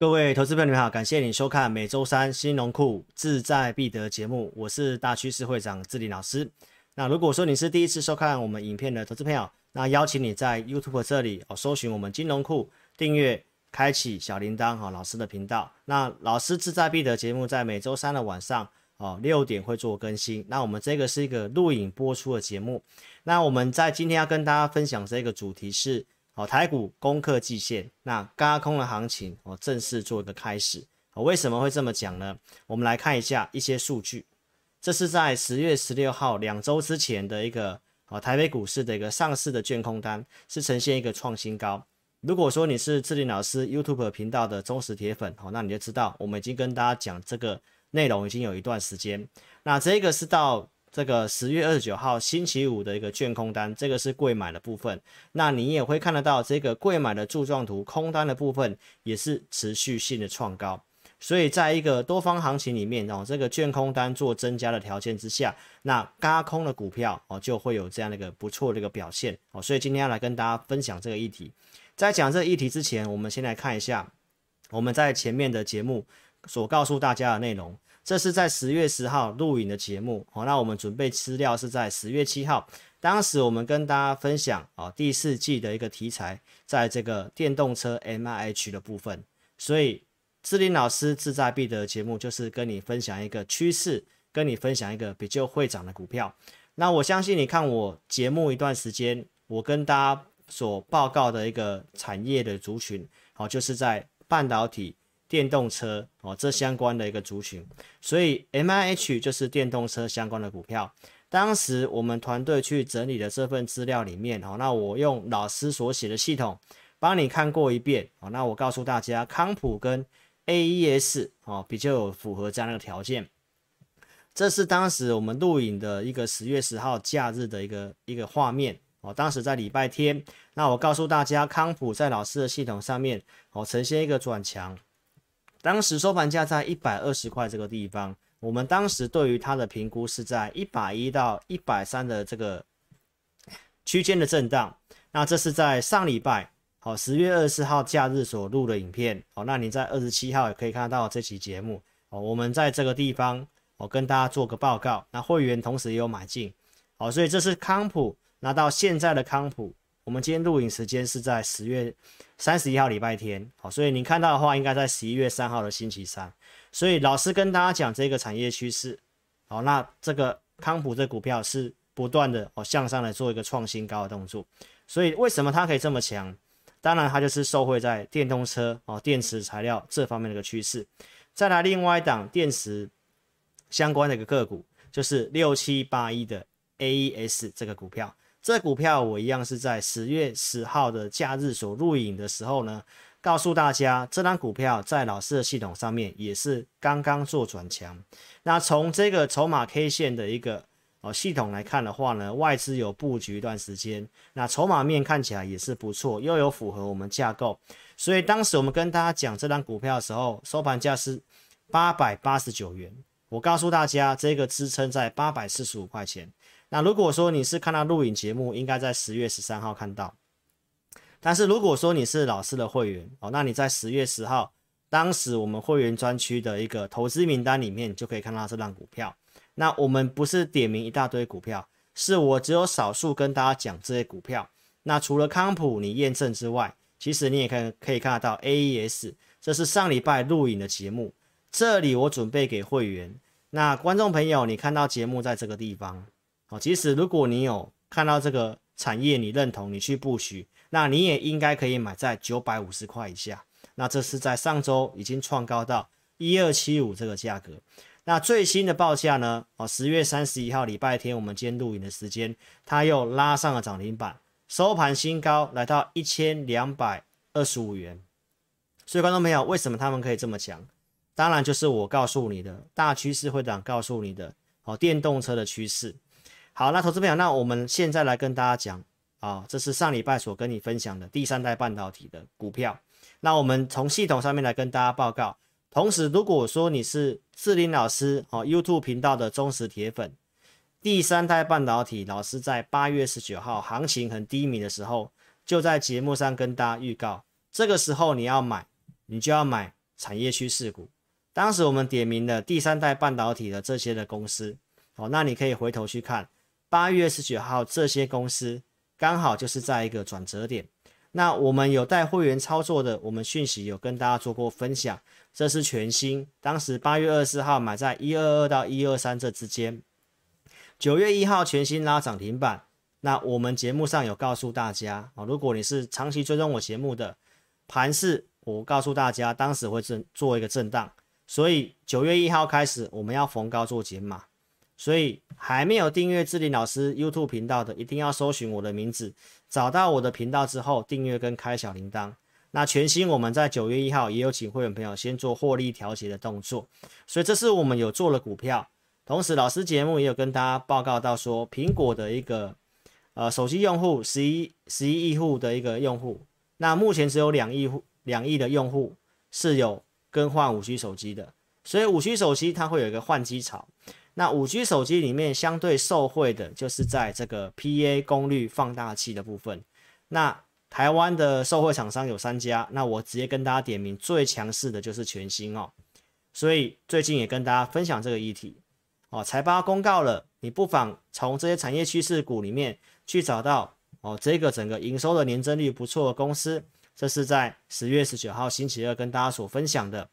各位投资朋友们好，感谢你收看每周三新农库志在必得节目，我是大趋势会长志林老师。那如果说你是第一次收看我们影片的投资朋友，那邀请你在 YouTube 这里哦搜寻我们金融库，订阅，开启小铃铛哈老师的频道。那老师志在必得节目在每周三的晚上哦六点会做更新。那我们这个是一个录影播出的节目。那我们在今天要跟大家分享这个主题是。哦，台股攻克季线，那嘎空的行情哦，正式做一个开始。我为什么会这么讲呢？我们来看一下一些数据。这是在十月十六号两周之前的一个哦，台北股市的一个上市的卷空单是呈现一个创新高。如果说你是志林老师 YouTube 频道的忠实铁粉哦，那你就知道我们已经跟大家讲这个内容已经有一段时间。那这个是到。这个十月二十九号星期五的一个券空单，这个是贵买的部分。那你也会看得到这个贵买的柱状图，空单的部分也是持续性的创高。所以在一个多方行情里面哦，这个券空单做增加的条件之下，那嘎空的股票哦就会有这样的一个不错的一个表现哦。所以今天要来跟大家分享这个议题。在讲这个议题之前，我们先来看一下我们在前面的节目所告诉大家的内容。这是在十月十号录影的节目，好，那我们准备资料是在十月七号，当时我们跟大家分享啊第四季的一个题材，在这个电动车 M I H 的部分，所以志林老师志在必得节目就是跟你分享一个趋势，跟你分享一个比较会涨的股票。那我相信你看我节目一段时间，我跟大家所报告的一个产业的族群，好，就是在半导体。电动车哦，这相关的一个族群，所以 M I H 就是电动车相关的股票。当时我们团队去整理的这份资料里面哦，那我用老师所写的系统帮你看过一遍哦。那我告诉大家，康普跟 A E S 哦比较有符合这样的条件。这是当时我们录影的一个十月十号假日的一个一个画面哦。当时在礼拜天，那我告诉大家，康普在老师的系统上面哦呈现一个转强。当时收盘价在一百二十块这个地方，我们当时对于它的评估是在一百一到一百三的这个区间的震荡。那这是在上礼拜，好十月二十四号假日所录的影片。好，那你在二十七号也可以看到这期节目。哦，我们在这个地方，我跟大家做个报告。那会员同时也有买进。好，所以这是康普。那到现在的康普。我们今天录影时间是在十月三十一号礼拜天，好，所以您看到的话应该在十一月三号的星期三。所以老师跟大家讲这个产业趋势，好，那这个康普这股票是不断的哦向上来做一个创新高的动作。所以为什么它可以这么强？当然它就是受惠在电动车哦电池材料这方面的一个趋势。再来另外一档电池相关的一个个股，就是六七八一的 AES 这个股票。这股票我一样是在十月十号的假日所录影的时候呢，告诉大家这张股票在老师的系统上面也是刚刚做转强。那从这个筹码 K 线的一个哦系统来看的话呢，外资有布局一段时间，那筹码面看起来也是不错，又有符合我们架构。所以当时我们跟大家讲这张股票的时候，收盘价是八百八十九元，我告诉大家这个支撑在八百四十五块钱。那如果说你是看到录影节目，应该在十月十三号看到。但是如果说你是老师的会员哦，那你在十月十号，当时我们会员专区的一个投资名单里面就可以看到这张股票。那我们不是点名一大堆股票，是我只有少数跟大家讲这些股票。那除了康普你验证之外，其实你也可以可以看得到 AES，这是上礼拜录影的节目。这里我准备给会员。那观众朋友，你看到节目在这个地方。哦，其实如果你有看到这个产业，你认同，你去布局，那你也应该可以买在九百五十块以下。那这是在上周已经创高到一二七五这个价格。那最新的报价呢？哦，十月三十一号礼拜天，我们今天录影的时间，它又拉上了涨停板，收盘新高来到一千两百二十五元。所以观众朋友，为什么他们可以这么强？当然就是我告诉你的大趋势会长告诉你的哦，电动车的趋势。好，那投资朋友，那我们现在来跟大家讲啊，这是上礼拜所跟你分享的第三代半导体的股票。那我们从系统上面来跟大家报告。同时，如果说你是志林老师哦 YouTube 频道的忠实铁粉，第三代半导体老师在八月十九号行情很低迷的时候，就在节目上跟大家预告，这个时候你要买，你就要买产业趋势股。当时我们点名了第三代半导体的这些的公司，哦，那你可以回头去看八月十九号这些公司刚好就是在一个转折点。那我们有带会员操作的，我们讯息有跟大家做过分享，这是全新，当时八月二十四号买在一二二到一二三这之间，九月一号全新拉涨停板。那我们节目上有告诉大家啊，如果你是长期追踪我节目的盘势，我告诉大家当时会震做一个震荡。所以九月一号开始，我们要逢高做减码。所以还没有订阅志林老师 YouTube 频道的，一定要搜寻我的名字，找到我的频道之后订阅跟开小铃铛。那全新我们在九月一号也有请会员朋友先做获利调节的动作。所以这是我们有做了股票，同时老师节目也有跟大家报告到说，苹果的一个呃手机用户十一十一亿户的一个用户，那目前只有两亿户两亿的用户是有。更换五 G 手机的，所以五 G 手机它会有一个换机潮。那五 G 手机里面相对受惠的就是在这个 PA 功率放大器的部分。那台湾的受惠厂商有三家，那我直接跟大家点名最强势的就是全新哦。所以最近也跟大家分享这个议题哦，财报公告了，你不妨从这些产业趋势股里面去找到哦，这个整个营收的年增率不错的公司。这是在十月十九号星期二跟大家所分享的。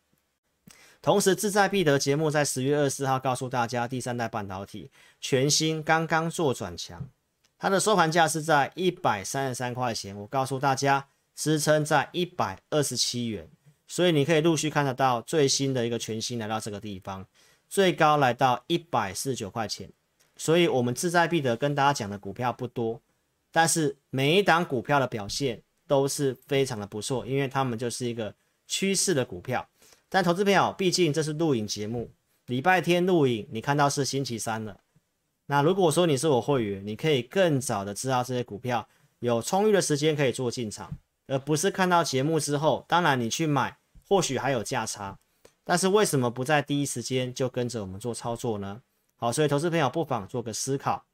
同时，志在必得节目在十月二十四号告诉大家，第三代半导体全新刚刚做转强，它的收盘价是在一百三十三块钱。我告诉大家，支撑在一百二十七元，所以你可以陆续看得到最新的一个全新来到这个地方，最高来到一百四十九块钱。所以，我们志在必得跟大家讲的股票不多，但是每一档股票的表现。都是非常的不错，因为他们就是一个趋势的股票。但投资朋友，毕竟这是录影节目，礼拜天录影，你看到是星期三了。那如果说你是我会员，你可以更早的知道这些股票，有充裕的时间可以做进场，而不是看到节目之后，当然你去买，或许还有价差，但是为什么不在第一时间就跟着我们做操作呢？好，所以投资朋友不妨做个思考。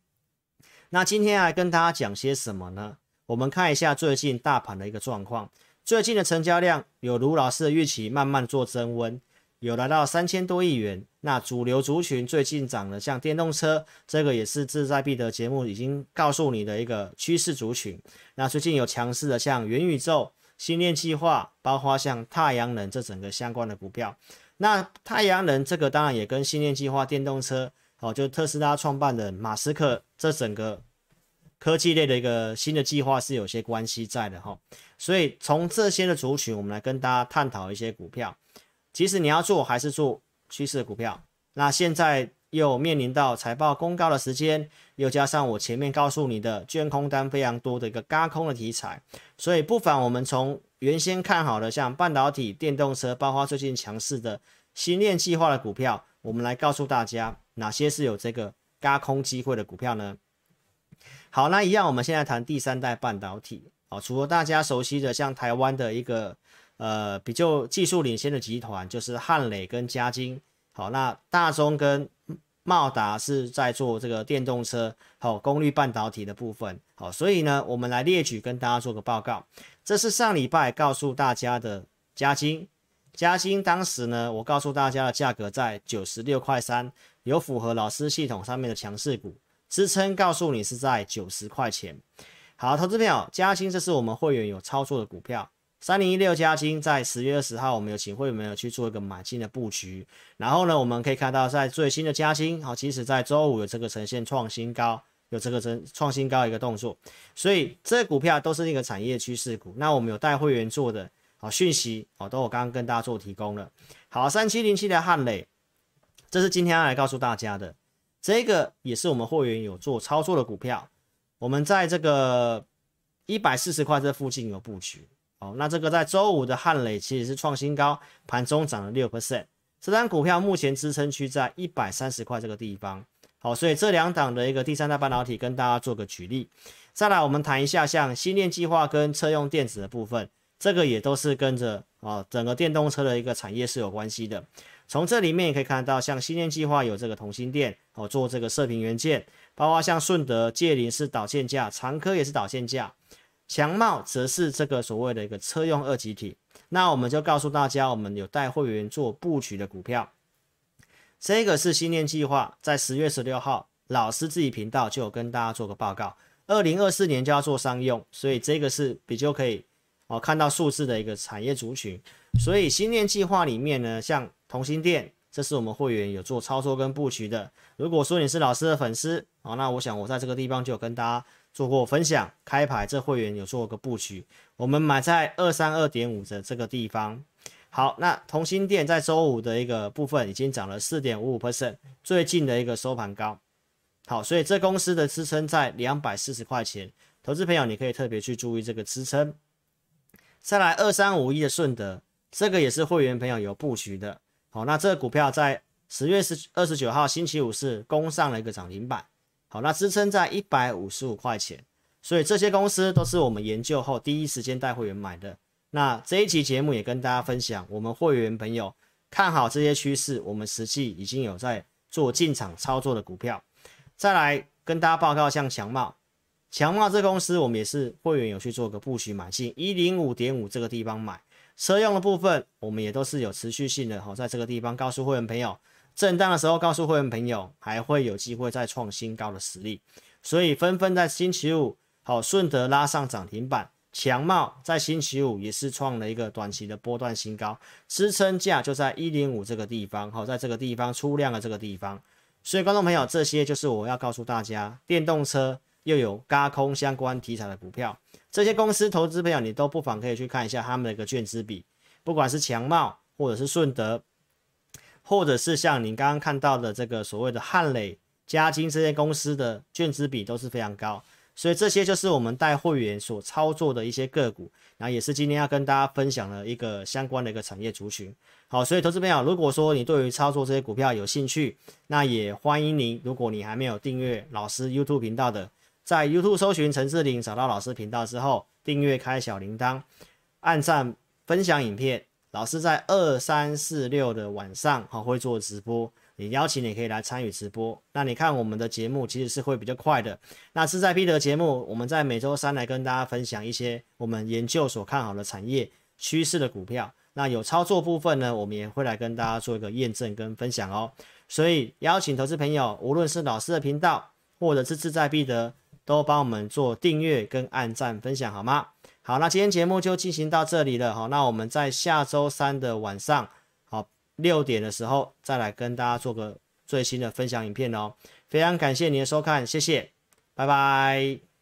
那今天来跟大家讲些什么呢？我们看一下最近大盘的一个状况，最近的成交量有如老师的预期，慢慢做增温，有来到三千多亿元。那主流族群最近涨了，像电动车，这个也是志在必得节目已经告诉你的一个趋势族群。那最近有强势的，像元宇宙、新链计划，包括像太阳能这整个相关的股票。那太阳能这个当然也跟新链计划、电动车，哦，就特斯拉创办的马斯克这整个。科技类的一个新的计划是有些关系在的哈，所以从这些的族群，我们来跟大家探讨一些股票。其实你要做还是做趋势的股票，那现在又面临到财报公告的时间，又加上我前面告诉你的卷空单非常多的一个嘎空的题材，所以不妨我们从原先看好的像半导体、电动车，包括最近强势的新链计划的股票，我们来告诉大家哪些是有这个嘎空机会的股票呢？好，那一样，我们现在谈第三代半导体。好，除了大家熟悉的像台湾的一个呃比较技术领先的集团，就是汉磊跟嘉晶。好，那大中跟茂达是在做这个电动车好功率半导体的部分。好，所以呢，我们来列举跟大家做个报告。这是上礼拜告诉大家的嘉晶，嘉晶当时呢，我告诉大家的价格在九十六块三，有符合老师系统上面的强势股。支撑告诉你是在九十块钱。好，投资朋友，嘉兴这是我们会员有操作的股票，三零一六嘉兴在十月二十号，我们有请会员有去做一个买进的布局。然后呢，我们可以看到在最新的嘉兴，好，其实在周五有这个呈现创新高，有这个呈创新高一个动作。所以这股票都是一个产业趋势股。那我们有带会员做的，好讯息，好，都我刚刚跟大家做提供了。好，三七零七的汉磊，这是今天要来告诉大家的。这个也是我们会员有做操作的股票，我们在这个一百四十块这附近有布局。哦，那这个在周五的汉磊其实是创新高，盘中涨了六 percent。这张股票目前支撑区在一百三十块这个地方。好，所以这两档的一个第三代半导体跟大家做个举例。再来，我们谈一下像新链计划跟车用电子的部分，这个也都是跟着啊整个电动车的一个产业是有关系的。从这里面也可以看到，像新链计划有这个同心电哦，做这个射频元件，包括像顺德、界林是导线架，长科也是导线架。强茂则是这个所谓的一个车用二级体。那我们就告诉大家，我们有带会员做布局的股票，这个是新年计划，在十月十六号，老师自己频道就有跟大家做个报告，二零二四年就要做商用，所以这个是比较可以哦看到数字的一个产业族群。所以新年计划里面呢，像同心店，这是我们会员有做操作跟布局的。如果说你是老师的粉丝，哦，那我想我在这个地方就跟大家。做过分享，开牌这会员有做个布局，我们买在二三二点五的这个地方。好，那同心店在周五的一个部分已经涨了四点五五 percent，最近的一个收盘高。好，所以这公司的支撑在两百四十块钱，投资朋友你可以特别去注意这个支撑。再来二三五一的顺德，这个也是会员朋友有布局的。好，那这个股票在十月十二十九号星期五是攻上了一个涨停板。好，那支撑在一百五十五块钱，所以这些公司都是我们研究后第一时间带会员买的。那这一期节目也跟大家分享，我们会员朋友看好这些趋势，我们实际已经有在做进场操作的股票。再来跟大家报告，像强茂，强茂这公司我们也是会员有去做个布局买进一零五点五这个地方买，车用的部分我们也都是有持续性的，好在这个地方告诉会员朋友。震荡的时候，告诉会员朋友还会有机会再创新高的实力，所以纷纷在星期五好顺德拉上涨停板，强茂在星期五也是创了一个短期的波段新高，支撑价就在一零五这个地方，好在这个地方出量的这个地方，所以观众朋友，这些就是我要告诉大家，电动车又有高空相关题材的股票，这些公司投资朋友你都不妨可以去看一下他们的一个券资比，不管是强茂或者是顺德。或者是像您刚刚看到的这个所谓的汉磊、嘉金这些公司的券资比都是非常高，所以这些就是我们带会员所操作的一些个股，然后也是今天要跟大家分享的一个相关的一个产业族群。好，所以投资朋友，如果说你对于操作这些股票有兴趣，那也欢迎您，如果你还没有订阅老师 YouTube 频道的，在 YouTube 搜寻陈志玲，找到老师频道之后，订阅开小铃铛，按赞分享影片。老师在二三四六的晚上哈会做直播，你邀请你可以来参与直播。那你看我们的节目其实是会比较快的。那志在必得节目，我们在每周三来跟大家分享一些我们研究所看好的产业趋势的股票。那有操作部分呢，我们也会来跟大家做一个验证跟分享哦。所以邀请投资朋友，无论是老师的频道或者是志在必得，都帮我们做订阅跟按赞分享好吗？好，那今天节目就进行到这里了。好，那我们在下周三的晚上，好六点的时候再来跟大家做个最新的分享影片哦。非常感谢您的收看，谢谢，拜拜。